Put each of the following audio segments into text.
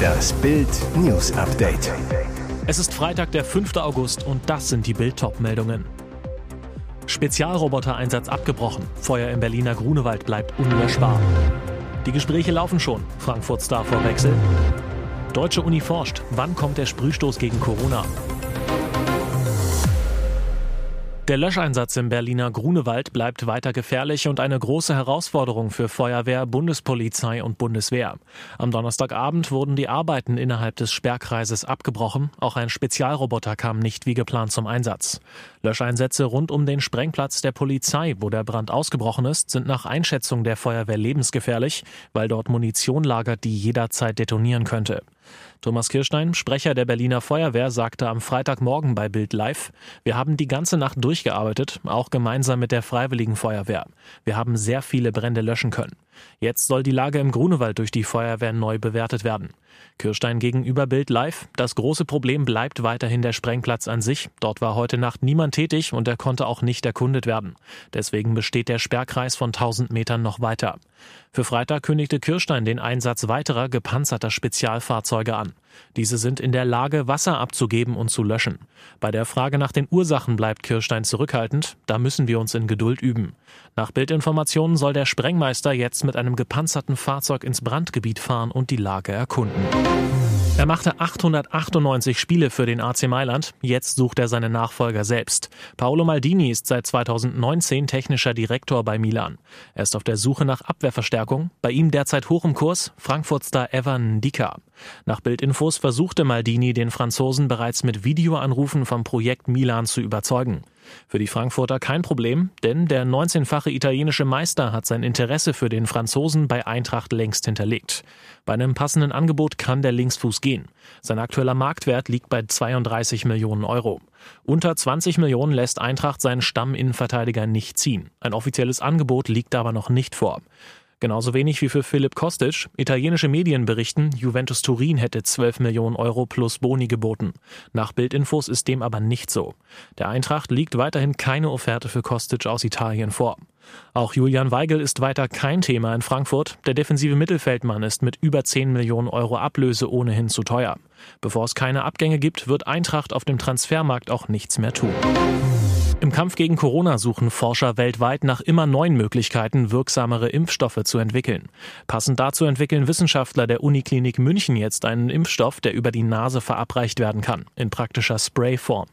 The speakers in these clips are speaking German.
Das Bild News Update. Es ist Freitag, der 5. August und das sind die Bild meldungen Spezialroboter-Einsatz abgebrochen. Feuer im Berliner Grunewald bleibt unlöschbar. Die Gespräche laufen schon. Frankfurt Star vor Wechsel. Deutsche Uni forscht. Wann kommt der Sprühstoß gegen Corona? Der Löscheinsatz im Berliner Grunewald bleibt weiter gefährlich und eine große Herausforderung für Feuerwehr, Bundespolizei und Bundeswehr. Am Donnerstagabend wurden die Arbeiten innerhalb des Sperrkreises abgebrochen. Auch ein Spezialroboter kam nicht wie geplant zum Einsatz. Löscheinsätze rund um den Sprengplatz der Polizei, wo der Brand ausgebrochen ist, sind nach Einschätzung der Feuerwehr lebensgefährlich, weil dort Munition lagert, die jederzeit detonieren könnte. Thomas Kirstein, Sprecher der Berliner Feuerwehr, sagte am Freitagmorgen bei Bild Live, wir haben die ganze Nacht durchgearbeitet, auch gemeinsam mit der Freiwilligen Feuerwehr. Wir haben sehr viele Brände löschen können. Jetzt soll die Lage im Grunewald durch die Feuerwehr neu bewertet werden. Kirstein gegenüber Bild Live. Das große Problem bleibt weiterhin der Sprengplatz an sich. Dort war heute Nacht niemand tätig und er konnte auch nicht erkundet werden. Deswegen besteht der Sperrkreis von 1000 Metern noch weiter. Für Freitag kündigte Kirstein den Einsatz weiterer gepanzerter Spezialfahrzeuge an. Diese sind in der Lage, Wasser abzugeben und zu löschen. Bei der Frage nach den Ursachen bleibt Kirstein zurückhaltend. Da müssen wir uns in Geduld üben. Nach Bildinformationen soll der Sprengmeister jetzt mit einem gepanzerten Fahrzeug ins Brandgebiet fahren und die Lage erkunden. Er machte 898 Spiele für den AC Mailand. Jetzt sucht er seinen Nachfolger selbst. Paolo Maldini ist seit 2019 technischer Direktor bei Milan. Er ist auf der Suche nach Abwehrverstärkung. Bei ihm derzeit hoch im Kurs Frankfurt-Star Evan Dika. Nach Bildinfos versuchte Maldini den Franzosen bereits mit Videoanrufen vom Projekt Milan zu überzeugen. Für die Frankfurter kein Problem, denn der 19-fache italienische Meister hat sein Interesse für den Franzosen bei Eintracht längst hinterlegt. Bei einem passenden Angebot kann der Linksfuß gehen. Sein aktueller Marktwert liegt bei 32 Millionen Euro. Unter 20 Millionen lässt Eintracht seinen Stamminnenverteidiger nicht ziehen. Ein offizielles Angebot liegt aber noch nicht vor. Genauso wenig wie für Philipp Kostic. Italienische Medien berichten, Juventus Turin hätte 12 Millionen Euro plus Boni geboten. Nach Bildinfos ist dem aber nicht so. Der Eintracht liegt weiterhin keine Offerte für Kostic aus Italien vor. Auch Julian Weigel ist weiter kein Thema in Frankfurt. Der defensive Mittelfeldmann ist mit über 10 Millionen Euro Ablöse ohnehin zu teuer. Bevor es keine Abgänge gibt, wird Eintracht auf dem Transfermarkt auch nichts mehr tun. Im Kampf gegen Corona suchen Forscher weltweit nach immer neuen Möglichkeiten, wirksamere Impfstoffe zu entwickeln. Passend dazu entwickeln Wissenschaftler der Uniklinik München jetzt einen Impfstoff, der über die Nase verabreicht werden kann, in praktischer Sprayform.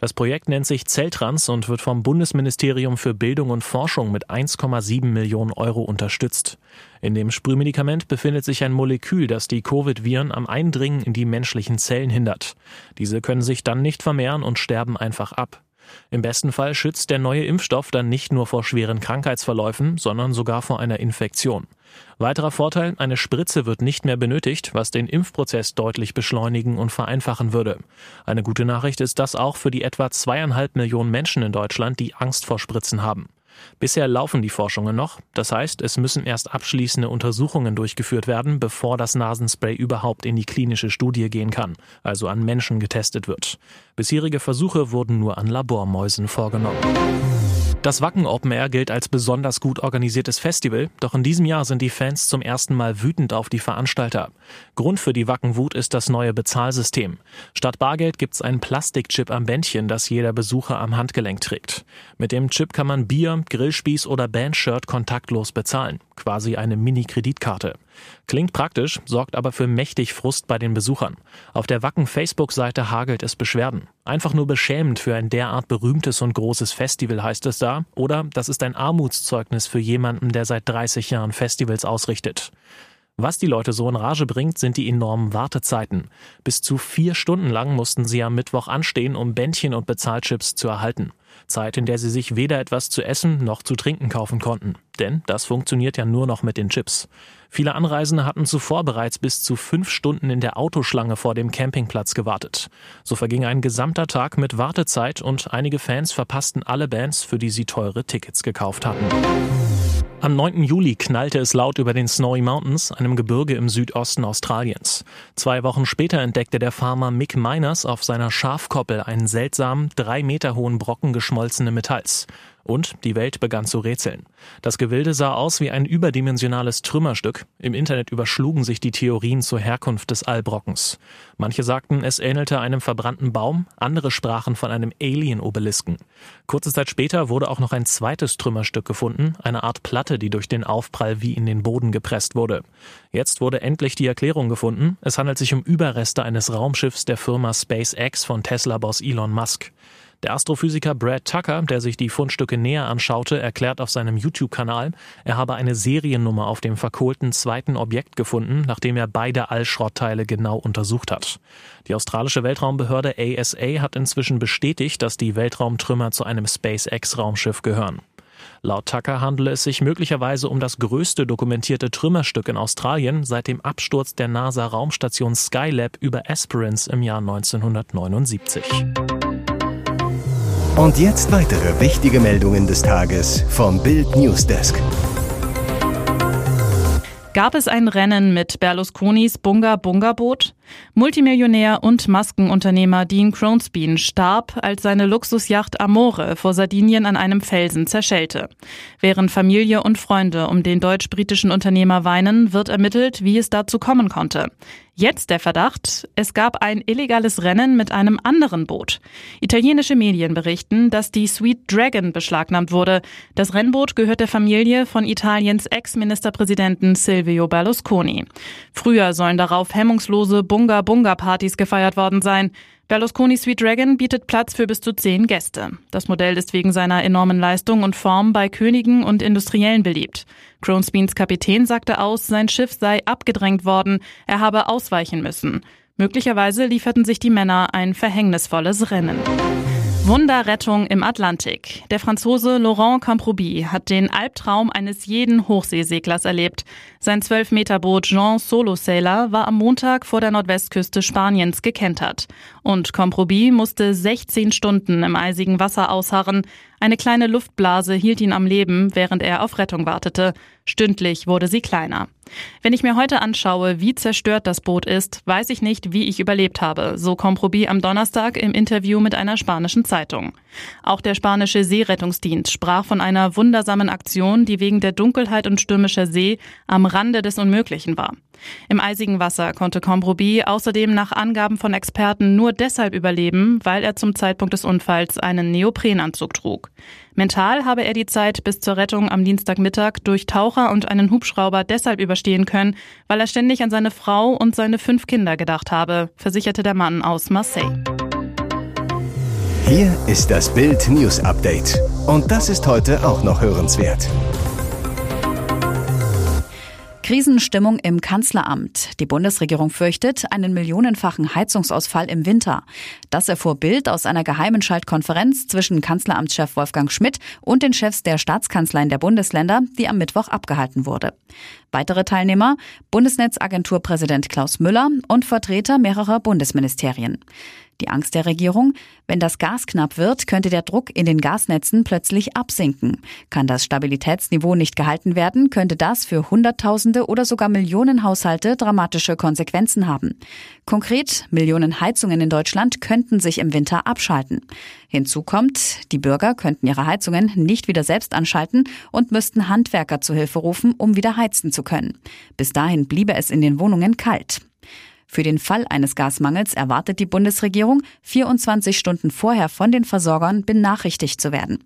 Das Projekt nennt sich Zelltrans und wird vom Bundesministerium für Bildung und Forschung mit 1,7 Millionen Euro unterstützt. In dem Sprühmedikament befindet sich ein Molekül, das die Covid-Viren am Eindringen in die menschlichen Zellen hindert. Diese können sich dann nicht vermehren und sterben einfach ab. Im besten Fall schützt der neue Impfstoff dann nicht nur vor schweren Krankheitsverläufen, sondern sogar vor einer Infektion. Weiterer Vorteil, eine Spritze wird nicht mehr benötigt, was den Impfprozess deutlich beschleunigen und vereinfachen würde. Eine gute Nachricht ist das auch für die etwa zweieinhalb Millionen Menschen in Deutschland, die Angst vor Spritzen haben. Bisher laufen die Forschungen noch, das heißt, es müssen erst abschließende Untersuchungen durchgeführt werden, bevor das Nasenspray überhaupt in die klinische Studie gehen kann, also an Menschen getestet wird. Bisherige Versuche wurden nur an Labormäusen vorgenommen. Das Wacken Open Air gilt als besonders gut organisiertes Festival, doch in diesem Jahr sind die Fans zum ersten Mal wütend auf die Veranstalter. Grund für die Wackenwut ist das neue Bezahlsystem. Statt Bargeld gibt's einen Plastikchip am Bändchen, das jeder Besucher am Handgelenk trägt. Mit dem Chip kann man Bier, Grillspieß oder Bandshirt kontaktlos bezahlen. Quasi eine Mini-Kreditkarte. Klingt praktisch, sorgt aber für mächtig Frust bei den Besuchern. Auf der Wacken Facebook-Seite hagelt es Beschwerden. Einfach nur beschämend für ein derart berühmtes und großes Festival heißt es da. Oder das ist ein Armutszeugnis für jemanden, der seit 30 Jahren Festivals ausrichtet. Was die Leute so in Rage bringt, sind die enormen Wartezeiten. Bis zu vier Stunden lang mussten sie am Mittwoch anstehen, um Bändchen und Bezahlchips zu erhalten. Zeit, in der sie sich weder etwas zu essen noch zu trinken kaufen konnten. Denn das funktioniert ja nur noch mit den Chips. Viele Anreisende hatten zuvor bereits bis zu fünf Stunden in der Autoschlange vor dem Campingplatz gewartet. So verging ein gesamter Tag mit Wartezeit und einige Fans verpassten alle Bands, für die sie teure Tickets gekauft hatten. Am 9. Juli knallte es laut über den Snowy Mountains, einem Gebirge im Südosten Australiens. Zwei Wochen später entdeckte der Farmer Mick Miners auf seiner Schafkoppel einen seltsamen, drei Meter hohen Brocken geschmolzenen Metalls. Und die Welt begann zu rätseln. Das Gewilde sah aus wie ein überdimensionales Trümmerstück. Im Internet überschlugen sich die Theorien zur Herkunft des Allbrockens. Manche sagten, es ähnelte einem verbrannten Baum, andere sprachen von einem Alien-Obelisken. Kurze Zeit später wurde auch noch ein zweites Trümmerstück gefunden, eine Art Platte, die durch den Aufprall wie in den Boden gepresst wurde. Jetzt wurde endlich die Erklärung gefunden. Es handelt sich um Überreste eines Raumschiffs der Firma SpaceX von Tesla-Boss Elon Musk. Der Astrophysiker Brad Tucker, der sich die Fundstücke näher anschaute, erklärt auf seinem YouTube-Kanal, er habe eine Seriennummer auf dem verkohlten zweiten Objekt gefunden, nachdem er beide Allschrottteile genau untersucht hat. Die australische Weltraumbehörde ASA hat inzwischen bestätigt, dass die Weltraumtrümmer zu einem SpaceX-Raumschiff gehören. Laut Tucker handele es sich möglicherweise um das größte dokumentierte Trümmerstück in Australien seit dem Absturz der NASA-Raumstation Skylab über Esperance im Jahr 1979. Und jetzt weitere wichtige Meldungen des Tages vom Bild Newsdesk. Gab es ein Rennen mit Berlusconis Bunga Bunga Boot? Multimillionär und Maskenunternehmer Dean Cronsbean starb, als seine Luxusjacht Amore vor Sardinien an einem Felsen zerschellte. Während Familie und Freunde um den deutsch-britischen Unternehmer weinen, wird ermittelt, wie es dazu kommen konnte. Jetzt der Verdacht, es gab ein illegales Rennen mit einem anderen Boot. Italienische Medien berichten, dass die Sweet Dragon beschlagnahmt wurde. Das Rennboot gehört der Familie von Italiens Ex-Ministerpräsidenten Silvio Berlusconi. Früher sollen darauf hemmungslose Bunga-Bunga-Partys gefeiert worden sein. Berlusconi Sweet Dragon bietet Platz für bis zu zehn Gäste. Das Modell ist wegen seiner enormen Leistung und Form bei Königen und Industriellen beliebt. Cronsbeans Kapitän sagte aus, sein Schiff sei abgedrängt worden, er habe ausweichen müssen. Möglicherweise lieferten sich die Männer ein verhängnisvolles Rennen. Wunderrettung im Atlantik. Der Franzose Laurent Camprobi hat den Albtraum eines jeden Hochseeseglers erlebt. Sein 12-Meter-Boot Jean Solo Sailor war am Montag vor der Nordwestküste Spaniens gekentert. Und Camprobi musste 16 Stunden im eisigen Wasser ausharren. Eine kleine Luftblase hielt ihn am Leben, während er auf Rettung wartete. Stündlich wurde sie kleiner. Wenn ich mir heute anschaue, wie zerstört das Boot ist, weiß ich nicht, wie ich überlebt habe, so Comprobi am Donnerstag im Interview mit einer spanischen Zeitung. Auch der spanische Seerettungsdienst sprach von einer wundersamen Aktion, die wegen der Dunkelheit und stürmischer See am Rande des Unmöglichen war. Im eisigen Wasser konnte Comprobi außerdem nach Angaben von Experten nur deshalb überleben, weil er zum Zeitpunkt des Unfalls einen Neoprenanzug trug. Mental habe er die Zeit bis zur Rettung am Dienstagmittag durch Taucher und einen Hubschrauber deshalb überstehen können, weil er ständig an seine Frau und seine fünf Kinder gedacht habe, versicherte der Mann aus Marseille. Hier ist das Bild News Update. Und das ist heute auch noch hörenswert. Krisenstimmung im Kanzleramt. Die Bundesregierung fürchtet einen millionenfachen Heizungsausfall im Winter. Das erfuhr Bild aus einer geheimen Schaltkonferenz zwischen Kanzleramtschef Wolfgang Schmidt und den Chefs der Staatskanzleien der Bundesländer, die am Mittwoch abgehalten wurde. Weitere Teilnehmer Bundesnetzagenturpräsident Klaus Müller und Vertreter mehrerer Bundesministerien. Die Angst der Regierung, wenn das Gas knapp wird, könnte der Druck in den Gasnetzen plötzlich absinken. Kann das Stabilitätsniveau nicht gehalten werden, könnte das für Hunderttausende oder sogar Millionen Haushalte dramatische Konsequenzen haben. Konkret, Millionen Heizungen in Deutschland könnten sich im Winter abschalten. Hinzu kommt, die Bürger könnten ihre Heizungen nicht wieder selbst anschalten und müssten Handwerker zu Hilfe rufen, um wieder heizen zu können. Bis dahin bliebe es in den Wohnungen kalt. Für den Fall eines Gasmangels erwartet die Bundesregierung, 24 Stunden vorher von den Versorgern benachrichtigt zu werden.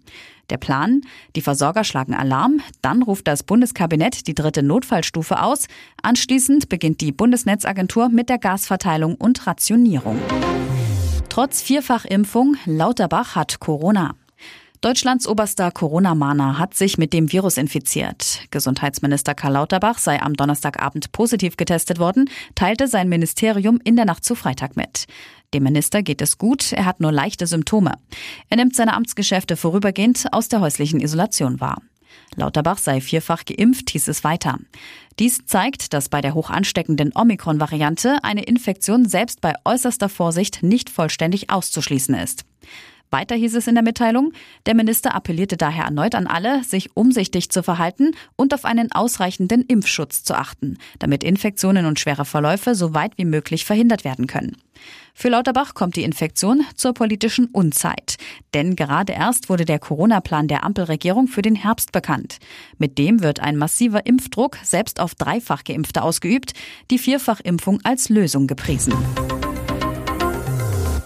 Der Plan? Die Versorger schlagen Alarm, dann ruft das Bundeskabinett die dritte Notfallstufe aus, anschließend beginnt die Bundesnetzagentur mit der Gasverteilung und Rationierung. Trotz Vierfachimpfung, Lauterbach hat Corona. Deutschlands oberster Corona-Mahner hat sich mit dem Virus infiziert. Gesundheitsminister Karl Lauterbach sei am Donnerstagabend positiv getestet worden, teilte sein Ministerium in der Nacht zu Freitag mit. Dem Minister geht es gut, er hat nur leichte Symptome. Er nimmt seine Amtsgeschäfte vorübergehend aus der häuslichen Isolation wahr. Lauterbach sei vierfach geimpft, hieß es weiter. Dies zeigt, dass bei der hoch ansteckenden Omikron-Variante eine Infektion selbst bei äußerster Vorsicht nicht vollständig auszuschließen ist. Weiter hieß es in der Mitteilung, der Minister appellierte daher erneut an alle, sich umsichtig zu verhalten und auf einen ausreichenden Impfschutz zu achten, damit Infektionen und schwere Verläufe so weit wie möglich verhindert werden können. Für Lauterbach kommt die Infektion zur politischen Unzeit. Denn gerade erst wurde der Corona-Plan der Ampelregierung für den Herbst bekannt. Mit dem wird ein massiver Impfdruck selbst auf dreifach Geimpfte ausgeübt, die Vierfachimpfung als Lösung gepriesen.